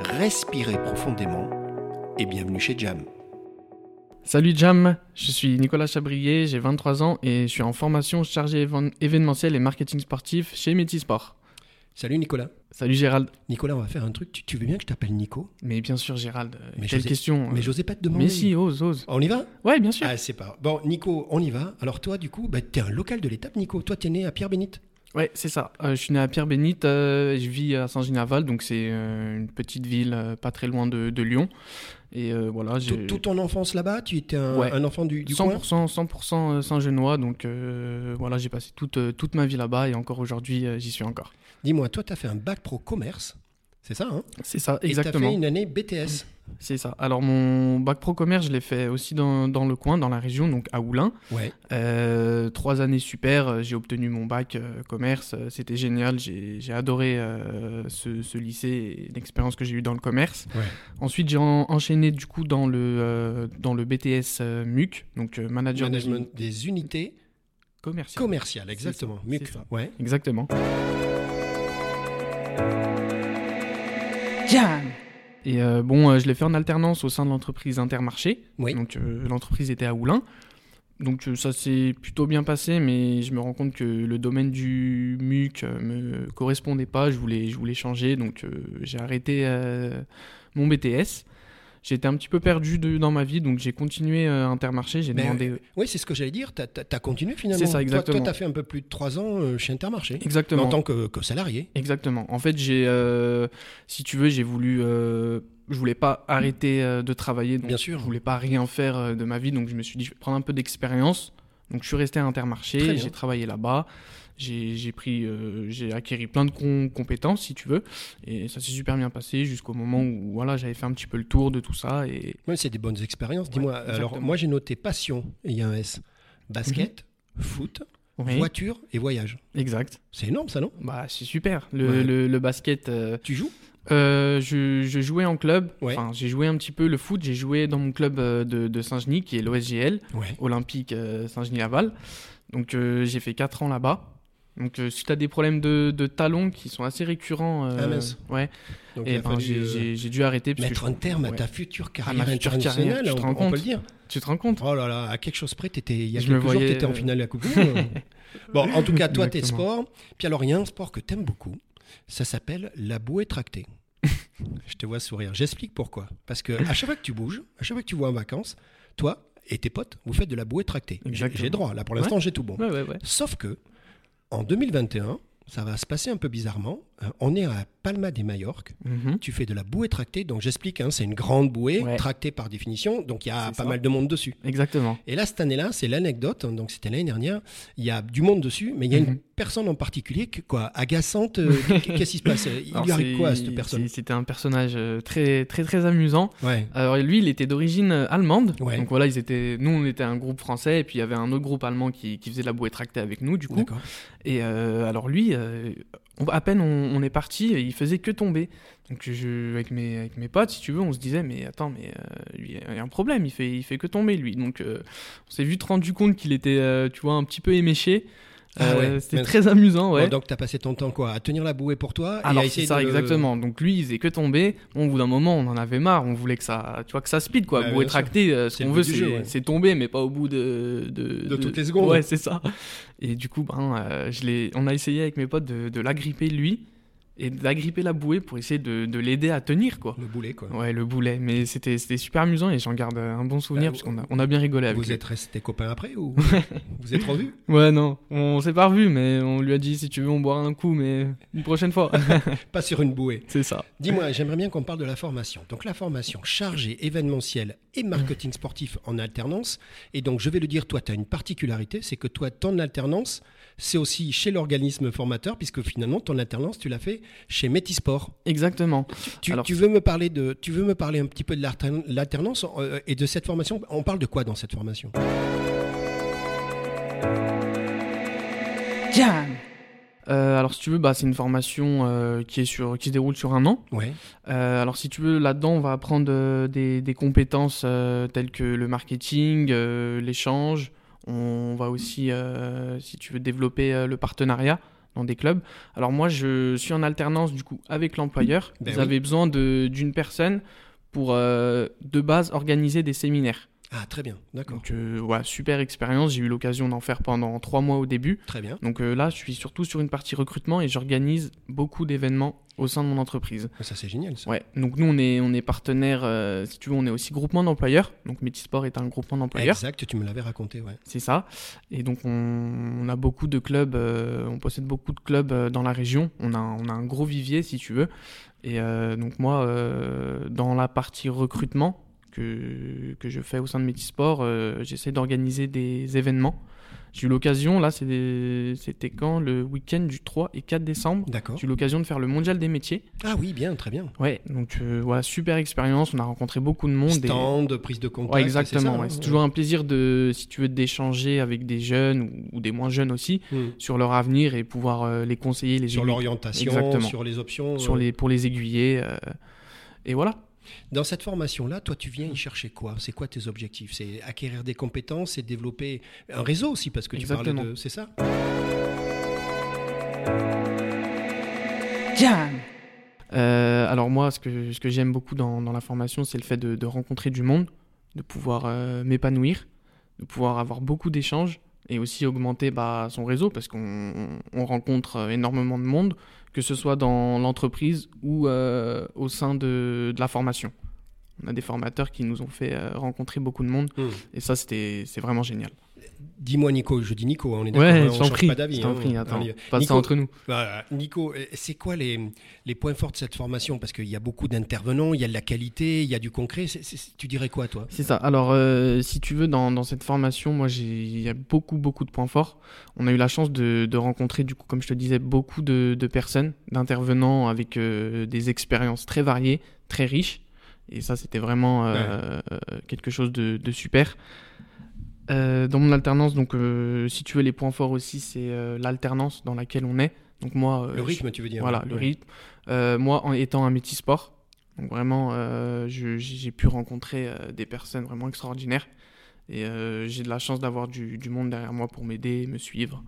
respirez profondément et bienvenue chez Jam. Salut Jam, je suis Nicolas Chabrier, j'ai 23 ans et je suis en formation chargé évén- événementiel et marketing sportif chez Métisport. Salut Nicolas. Salut Gérald. Nicolas, on va faire un truc. Tu, tu veux bien que je t'appelle Nico? Mais bien sûr Gérald, euh, Mais quelle question Mais euh, j'osais pas te demander. Mais si, ose, ose. On y va? Ouais, bien sûr. Ah, c'est pas. Bon, Nico, on y va. Alors toi, du coup, bah, t'es un local de l'étape, Nico. Toi, t'es né à Pierre-Bénite. Ouais, c'est ça. Euh, je suis né à Pierre-Bénite, euh, je vis à Saint-Ginaval, donc c'est euh, une petite ville euh, pas très loin de, de Lyon. Et voilà, j'ai Toute ton enfance là-bas, tu étais un, Ouais. un enfant du, du coin? 100%, 100% Saint-Genois, donc voilà, j'ai passé toute, toute ma vie là-bas et encore aujourd'hui, j'y suis encore. Dis-moi, toi, t'as fait un bac pro commerce. C'est ça, hein C'est ça, Et t'as exactement. fait une année BTS. C'est ça. Alors mon bac pro commerce, je l'ai fait aussi dans, dans le coin, dans la région, donc à Oulin. Ouais. Euh, trois années super, euh, j'ai obtenu mon bac euh, commerce, c'était génial, j'ai j'ai adoré euh, ce, ce lycée et l'expérience que j'ai eue dans le commerce. Ouais. Ensuite j'ai en- enchaîné du coup dans le, euh, dans le BTS euh, MUC, donc euh, manager des Management des unités commerciales. commerciales, exactement. ça, MUC. Ouais. Exactement. Et euh, bon, euh, je l'ai fait en alternance au sein de l'entreprise Intermarché. Oui. Donc euh, l'entreprise était à Oulin. Donc euh, ça s'est plutôt bien passé, mais je me rends compte que le domaine du MUC me correspondait pas. Je voulais, je voulais changer, donc euh, j'ai arrêté euh, mon BTS. J'étais un petit peu perdu de- dans ma vie, donc j'ai continué euh, Intermarché. J'ai demandé Oui, c'est ce que j'allais dire. T'as as, continué finalement. C'est ça, exactement. Toi, t'as fait un peu plus de trois ans euh, chez Intermarché. exactement. En tant que, que salarié. Exactement. En fait, j'ai, euh, si tu veux, j'ai voulu, euh, je voulais pas arrêter euh, de travailler. Donc Bien sûr. Je voulais pas rien faire euh, de ma vie, donc je me suis dit, je vais prendre un peu d'expérience. Donc je suis resté à Intermarché, j'ai travaillé là-bas, j'ai, pris, euh, j'ai acquis plein de com- compétences, si tu veux, et ça s'est super bien passé jusqu'au moment où, voilà, j'avais fait un petit peu le tour de tout ça et Oui, c'est des bonnes expériences. Dis-moi, alors moi j'ai noté passion, et il y a un S. Basket, foot, Oui, voiture et voyage. exact. C'est énorme ça, non? Bah c'est super. Le, Ouais. le, le basket. euh, Tu joues? Euh, je, je jouais en club. Ouais. Enfin, j'ai joué un petit peu le foot. J'ai joué dans mon club de, de Saint-Genis, qui est l'OSGL, Ouais. Olympique Saint-Genis-Laval. Donc, euh, j'ai fait 4 ans là-bas. Donc, euh, si tu as des problèmes de, de talons qui sont assez récurrents, euh, Ah, mince. ouais, Donc et ben, j'ai dû arrêter. Parce que mettre je- un terme à ta future carrière future internationale, tu te on, rends on compte peut le dire. Tu te rends compte? Oh là là, à quelque chose près, t'étais, il y a Je quelques jours, tu étais en finale de la Coupe du Monde. bon, en tout cas, toi, t'es Exactement. sport. Puis alors, il y a un sport que t'aimes beaucoup. Ça s'appelle la bouée tractée. Je te vois sourire. J'explique pourquoi. Parce que à chaque fois que tu bouges, à chaque fois que tu vas en vacances, toi et tes potes, vous faites de la bouée tractée. J'ai- droit. Là, pour l'instant, j'ai tout bon. Ouais. Sauf que, en 2021, ça va se passer un peu bizarrement. Euh, on est à Palma de Majorque. Mhm. Tu fais de la bouée tractée. Donc, j'explique, hein, c'est une grande bouée, Ouais. tractée par définition. Donc, il y a pas ça. mal de monde dessus. Exactement. Et là, cette année-là, c'est l'anecdote. Donc, c'était l'année dernière. Il y a du monde dessus, mais il y a une Mhm. personne en particulier, quoi, agaçante. euh, Qu'est-ce qui se passe? Il Alors, lui arrive quoi à cette personne? C'était un personnage euh, très, très, très amusant. Ouais. Alors lui, il était d'origine euh, allemande. Ouais. Donc voilà, ils étaient, nous, on était un groupe français et puis il y avait un autre groupe allemand qui, qui faisait de la bouée tractée avec nous, du coup. D'accord. Et euh, alors lui, euh, à peine on, est parti, il faisait que tomber. Donc je, avec mes, avec mes potes, si tu veux, on se disait mais attends, mais euh, il y a un problème, il fait, il fait que tomber lui. Donc euh, on s'est vite rendu compte qu'il était, euh, tu vois, un petit peu éméché. Ah Euh, ouais, C'était très amusant, ouais. Donc, tu as passé ton temps quoi À tenir la bouée pour toi et Alors à c'est essayer ça de le- exactement. Donc lui, il faisait que tomber. Bon, au bout d'un moment, on en avait marre. On voulait que ça, tu vois, que ça speed quoi. Ouais, Bouée sûr. tractée, euh, ce C'est qu'on veut, c'est ouais. tomber, mais pas au bout de de, De toutes les secondes. Ouais, c'est ça. Et du coup, ben, euh, je l'ai, on a essayé avec mes potes de, de l'agripper lui et d'agripper la bouée pour essayer de, de l'aider à tenir quoi. Le boulet, quoi. Ouais, le boulet. Mais c'était c'était super amusant et j'en garde un bon souvenir Bah, parce qu'on a, on a bien rigolé avec Vous lui. êtes restés copains après ou vous êtes revus? Ouais, non, on s'est pas revu, mais on lui a dit si tu veux, on boira un coup, mais une prochaine fois. Pas sur une bouée. c'est ça. Dis-moi, j'aimerais bien qu'on parle de la formation. Donc la formation chargée événementielle et marketing sportif en alternance. Et donc je vais le dire, toi, tu as une particularité, c'est que toi, ton alternance, c'est aussi chez l'organisme formateur, puisque finalement, ton alternance, tu l'as fait chez Métisport. Exactement. Tu, Alors, tu veux me parler de, tu veux me parler un petit peu de l'altern- l'alternance euh, et de cette formation? On parle de quoi dans cette formation? Euh, alors si tu veux, bah, c'est une formation euh, qui, est sur, qui se déroule sur un an. Ouais. Euh, alors si tu veux, là-dedans, on va apprendre des, des compétences telles que le marketing, l'échange. On va aussi, si tu veux, développer le partenariat dans des clubs. Alors moi, je suis en alternance du coup avec l'employeur. Ben oui. avez besoin d'une personne pour euh, de base organiser des séminaires. Ah, très bien. D'accord. Donc euh, ouais, super expérience. J'ai eu l'occasion d'en faire pendant trois mois au début. Très bien. Donc euh, là, je suis surtout sur une partie recrutement et j'organise beaucoup d'événements au sein de mon entreprise. Ça, c'est génial. Ça. Ouais, donc nous, on est, on est partenaire, euh, si tu veux, on est aussi groupement d'employeurs. Donc Métisport est un groupement d'employeurs, Exact. Tu me l'avais raconté. Ouais. c'est ça. Et donc on, on a beaucoup de clubs, euh, on possède beaucoup de clubs euh, dans la région. On a, on a un gros vivier, si tu veux. Et donc moi, dans la partie recrutement que, que je fais au sein de Métisport, j'essaie d'organiser des événements. J'ai eu l'occasion, là, c'était quand Le week-end du 3 et 4 décembre. D'accord. J'ai eu l'occasion de faire le mondial des métiers. Ah oui, bien, très bien. Ouais, donc euh, voilà, super expérience. On a rencontré beaucoup de monde. et- Stand, prise de contact. Ouais, c'est ça, exactement. ouais. C'est toujours un plaisir de, si tu veux, d'échanger avec des jeunes ou, ou des moins jeunes aussi Hmm. sur leur avenir et pouvoir euh, les conseiller, les Sur l'orientation, sur les options. sur les pour les aiguiller. euh, et voilà. Dans cette formation-là, toi, tu viens y chercher quoi? C'est quoi tes objectifs? C'est acquérir des compétences et développer un réseau aussi, parce que tu Exactement. parlais de. C'est ça? Euh, alors moi, ce que, ce que j'aime beaucoup dans, dans la formation, c'est le fait de, de rencontrer du monde, de pouvoir euh, m'épanouir, de pouvoir avoir beaucoup d'échanges et aussi augmenter bah, son réseau parce qu'on on rencontre euh, énormément de monde, que ce soit dans l'entreprise ou euh, au sein de, de la formation. On a des formateurs qui nous ont fait euh, rencontrer beaucoup de monde Hmm. et ça, c'était c'est vraiment génial. Dis-moi, Nico, je dis Nico, hein, on est d'accord, Ouais, hein, on change prie, pas d'avis. hein. Nico, ça entre nous. Voilà. Nico, euh, c'est quoi les, les points forts de cette formation? Parce qu'il y a beaucoup d'intervenants, il y a de la qualité, il y a du concret. Tu dirais quoi, toi? C'est ça. Alors, euh, si tu veux, dans, dans cette formation, moi, il y a beaucoup, beaucoup de points forts. On a eu la chance de, de rencontrer, du coup, comme je te disais, beaucoup de, de personnes, d'intervenants avec euh, des expériences très variées, très riches. Et ça, c'était vraiment euh, euh, quelque chose de, de super. Euh, dans mon alternance, donc, euh, si tu veux, les points forts aussi, c'est euh, l'alternance dans laquelle on est. Donc, moi, Le rythme, tu veux dire voilà, ouais. le rythme. Moi, en étant un métisport, donc vraiment, j'ai pu rencontrer des personnes vraiment extraordinaires. Et j'ai de la chance d'avoir du, du monde derrière moi pour m'aider, me suivre.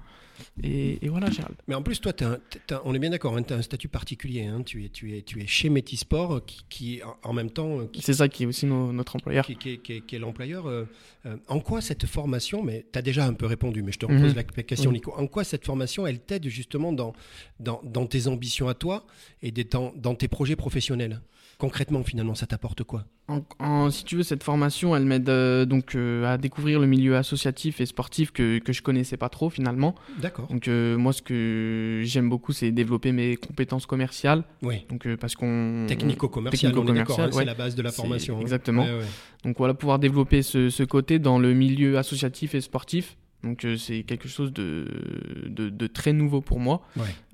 Et, et voilà, Gérald. Mais en plus, toi, un- on est bien d'accord, tu as un statut particulier. hein. Tu, es, tu, es, tu es chez Métisport, euh, qui, qui en- même temps, euh, C'est ça qui est aussi no- notre employeur. qui, qui est- qui est- l'employeur. euh, euh, en quoi cette formation, mais tu as déjà un peu répondu, mais je te repose Mhm. la question, Oui. Nico. En quoi cette formation, elle t'aide justement dans, dans, dans tes ambitions à toi et des, dans, dans tes projets professionnels? Concrètement, finalement, ça t'apporte quoi? En- en- si tu veux, cette formation, elle m'aide euh, donc euh, à découvrir le milieu associatif et sportif que, que je connaissais pas trop finalement. D'accord. Donc euh, moi, ce que j'aime beaucoup, c'est développer mes compétences commerciales. Oui. Donc parce qu'on Technico-commercial, d'accord, hein, Technico-commercial, c'est ouais. la base de la formation. hein. exactement. Ouais, ouais. Donc voilà, pouvoir développer ce, ce côté dans le milieu associatif et sportif. Donc c'est quelque chose de, de, de très nouveau pour moi.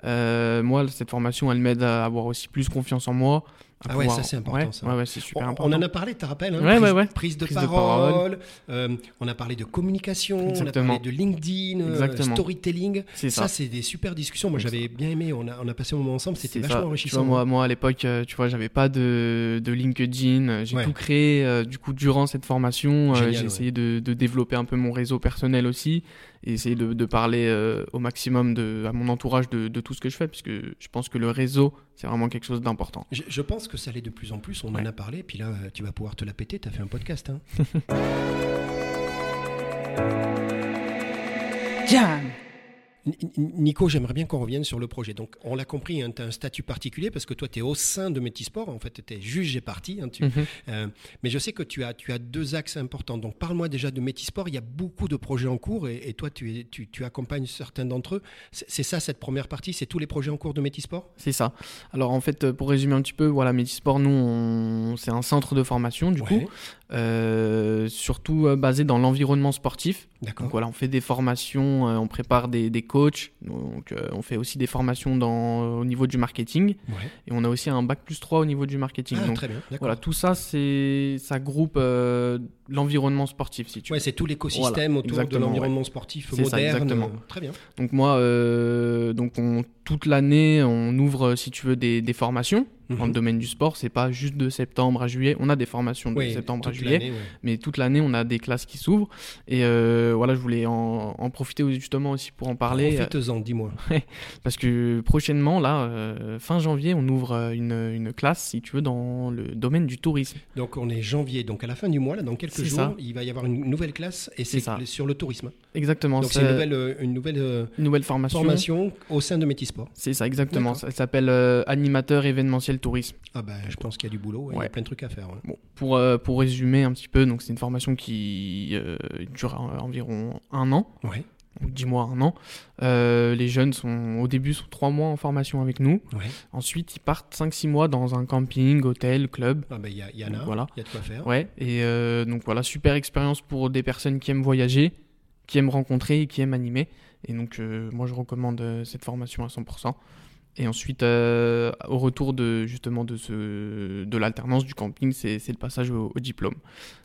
Euh, moi, cette formation, elle m'aide à avoir aussi plus confiance en moi. Ah ouais, ça, c'est important, Ouais, ça. ouais, ouais, c'est super On, important. on en a parlé, tu te rappelles hein, Ouais, prise, ouais, ouais. prise de Prise de parole, parole. euh, on a parlé de communication, Exactement. on a parlé de LinkedIn, euh, Exactement. storytelling. C'est Ça, ça. c'est des super discussions. Moi, j'avais bien aimé. On a, on a passé un moment ensemble. C'était vachement ça. Enrichissant. vois, moi, moi, à l'époque, tu vois, j'avais pas de, de LinkedIn. J'ai tout créé. euh, du coup, durant cette formation, j'ai essayé de, de développer un peu mon réseau personnel aussi et essayer de, de parler euh, au maximum de, à mon entourage de, de tout ce que je fais, puisque je pense que le réseau, c'est vraiment quelque chose d'important. Je, je pense que ça l'est de plus en plus. On en a parlé. Puis là, tu vas pouvoir te la péter. Tu as fait un podcast. hein. Ni- Nico, j'aimerais bien qu'on revienne sur le projet. Donc, on l'a compris, tu as un statut particulier parce que toi, tu es au sein de Métisport. En fait, tu es juge et parti. hein, tu- Mhm. Euh, mais je sais que tu as, tu as deux axes importants. Donc, parle-moi déjà de Métisport. Il y a beaucoup de projets en cours et, et toi, tu, es- tu, tu accompagnes certains d'entre eux. C'est ça, cette première partie C'est tous les projets en cours de Métisport? C'est ça. Alors en fait, euh, pour résumer un petit peu, voilà, Métisport, nous, on... c'est un centre de formation du coup. Euh, surtout euh, basé dans l'environnement sportif. Donc voilà, on fait des formations, euh, on prépare des, des coachs, donc on fait aussi des formations dans, au niveau du marketing, Ouais. et on a aussi un bac plus 3 au niveau du marketing. Ah, donc très bien. D'accord. voilà, tout ça, c'est ça groupe l'environnement sportif, si tu Ouais, c'est tout l'écosystème Voilà, autour de l'environnement sportif C'est ça, moderne. exactement. Très bien. Donc moi, donc on, toute l'année, on ouvre, si tu veux, des, des formations dans le domaine du sport. C'est pas juste de septembre à juillet. On a des formations de Oui, septembre à juillet, ouais. mais toute l'année, on a des classes qui s'ouvrent. Et euh, voilà, je voulais en, en profiter justement aussi pour en parler, euh, Profites-en, dis-moi. parce que prochainement, là, euh, fin janvier, on ouvre une, une classe, si tu veux, dans le domaine du tourisme. Donc on est janvier, donc à la fin du mois, là, dans quelques jours, ça. il va y avoir une nouvelle classe et C'est sur le tourisme. Exactement. Donc c'est une nouvelle, une nouvelle une nouvelle formation. formation au sein de C'est ça, exactement. D'accord. Ça s'appelle euh, animateur événementiel tourisme. Ah ben, je pense qu'il y a du boulot, ouais, il y a plein de trucs à faire. ouais. Bon, pour, euh, pour résumer un petit peu, donc c'est une formation qui euh, dure environ un an, Ouais, donc 10 mois, un an. Les jeunes sont au début sont 3 mois en formation avec nous. ouais. Ensuite, ils partent 5-6 mois dans un camping, hôtel, club. Ah ben, il y, en a, il voilà. y a de quoi faire. Ouais, et donc voilà, super expérience pour des personnes qui aiment voyager, qui aiment rencontrer et qui aiment animer. Et donc, euh, moi, je recommande euh, cette formation à 100%. Et ensuite, euh, au retour de justement de, ce, de l'alternance du camping, c'est c'est le passage au, au diplôme.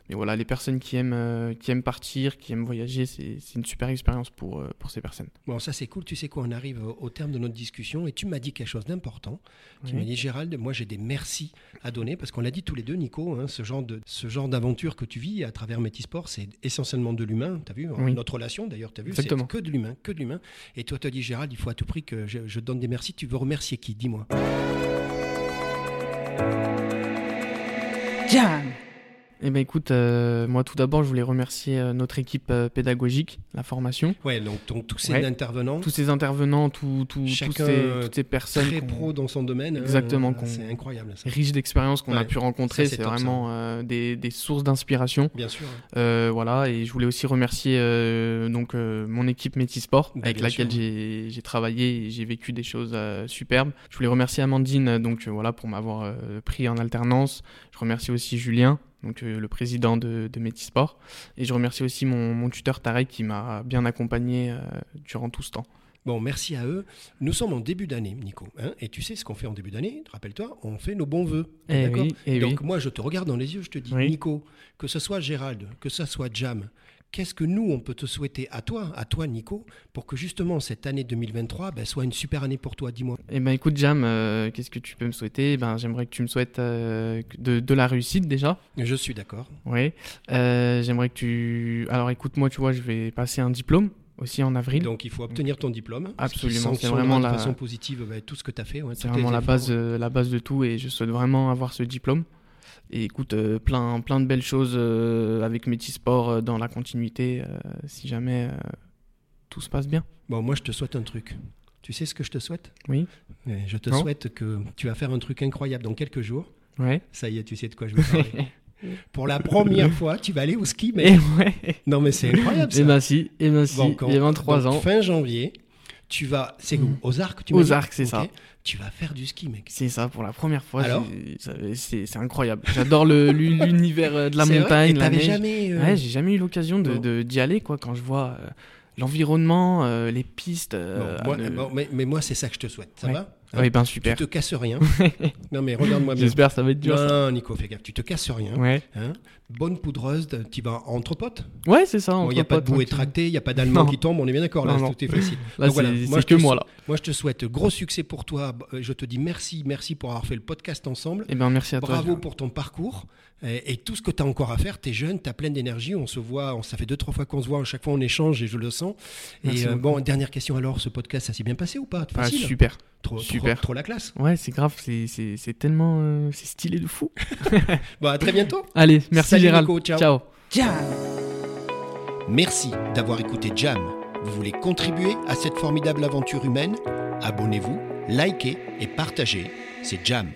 Mais voilà, les personnes qui aiment, euh, qui aiment partir, qui aiment voyager, c'est c'est une super expérience pour, euh, pour ces personnes. Bon, ça c'est cool, tu sais quoi, on arrive au, au terme de notre discussion et tu m'as dit quelque chose d'important. Tu Oui. m'as dit, Gérald, moi j'ai des merci à donner parce qu'on l'a dit tous les deux, Nico, hein, ce genre de ce genre d'aventure que tu vis à travers Métisport, c'est essentiellement de l'humain, tu as vu Oui. Notre relation d'ailleurs, tu as vu, c'est que de l'humain, que de l'humain. Et toi, tu as dit, Gérald, il faut à tout prix que je, je donne des merci. Tu veux remercier qui? Dis-moi. Eh ben écoute, euh, moi tout d'abord, je voulais remercier euh, notre équipe euh, pédagogique, la formation, Ouais, donc, donc tous ces Ouais. intervenants, tous ces intervenants, tous Chacun, ces- toutes ces personnes très pro dans son domaine. hein, Exactement, c'est incroyable ça. riches d'expériences qu'on a pu rencontrer. c'est vraiment des, des sources d'inspiration. Bien sûr. Voilà, et je voulais aussi remercier donc mon équipe Métisport Bah, avec laquelle j'ai travaillé et j'ai vécu des choses superbes. Je voulais remercier Amandine donc voilà pour m'avoir pris en alternance. Je remercie aussi Julien donc euh, le président de, de Métisport et je remercie aussi mon, mon tuteur Tarek qui m'a bien accompagné euh, durant tout ce temps. Bon, merci à eux. Nous sommes en début d'année, Nico. hein, et tu sais ce qu'on fait en début d'année Rappelle-toi, on fait nos bons voeux. Eh oui, eh oui. Donc moi, je te regarde dans les yeux, je te dis, Oui. Nico, que ce soit Gérald, que ce soit Jam, qu'est-ce que nous, on peut te souhaiter à toi, à toi, Nico, pour que justement cette année 2023 ben, soit une super année pour toi Dis-moi. Eh ben écoute Jam, euh, qu'est-ce que tu peux me souhaiter? Ben j'aimerais que tu me souhaites euh, de, de la réussite déjà. Je suis d'accord. Oui. Euh, j'aimerais que tu. Alors écoute moi, tu vois, je vais passer un diplôme aussi en avril. Donc il faut obtenir ton diplôme. Absolument, c'est vraiment de la- façon positive ben, tout ce que tu as fait. ouais, C'est vraiment la base, euh, la base de tout et je souhaite vraiment avoir ce diplôme. Et écoute, euh, plein, plein de belles choses euh, avec Métisport euh, dans la continuité, si jamais tout se passe bien. Bon, moi, je te souhaite un truc. Tu sais ce que je te souhaite? Oui. Eh, Je te Non. souhaite que tu vas faire un truc incroyable dans quelques jours. Ouais. Ça y est, tu sais de quoi je vais parler. Pour la première fois, tu vas aller au ski, mais Et ouais. non, mais c'est incroyable ça. Et ben si, et ben si. Bon, quand- il y a 23 donc, ans. Fin janvier, tu vas. C'est où Mm. Aux Arcs, tu Aux Arcs, c'est ça. Tu vas faire du ski, mec. C'est ça, pour la première fois. Alors C'est incroyable. J'adore l'univers euh, de la C'est vrai montagne, Et jamais. euh, Ouais, j'ai jamais eu l'occasion de- Non. de- d'y aller, quoi, quand je vois euh, l'environnement, euh, les pistes. bon, moi- à ne- bon, mais, mais moi, c'est ça que je te souhaite. Ça Ouais. va? Ouais, ben Tu super. te casses rien. non, mais regarde-moi bien. J'espère que ça va être dur. ça. Non, Nico, fais gaffe. Tu te casses rien. Ouais, hein. Bonne poudreuse, tu vas entre potes. ouais c'est ça. Il n'y a pas de bouée tractée, il n'y a pas d'allemand qui tombe, on est bien d'accord, là, Non, tout est facile. Là, Donc voilà, c'est moi, je que te moi, sou- là. Moi, je te souhaite gros succès pour toi. Je te dis merci, merci pour avoir fait le podcast ensemble. Eh ben, merci à toi. Bravo pour ton parcours et, et tout ce que tu as encore à faire. Tu es jeune, tu as plein d'énergie. On se voit, on, ça fait deux, trois fois qu'on se voit. À chaque fois, on échange et je le sens. Merci et euh, bon, dernière question alors, ce podcast, ça s'est bien passé ou pas? Ah, super. trop, trop- super. Trop, la classe. Ouais, c'est grave. C'est- C'est c'est tellement. euh, c'est stylé de fou. Bon, à très bientôt. Allez, merci Salut, Gérald. Nico, ciao. ciao. Merci d'avoir écouté Jam. Vous voulez contribuer à cette formidable aventure humaine? Abonnez-vous, likez et partagez. C'est Jam.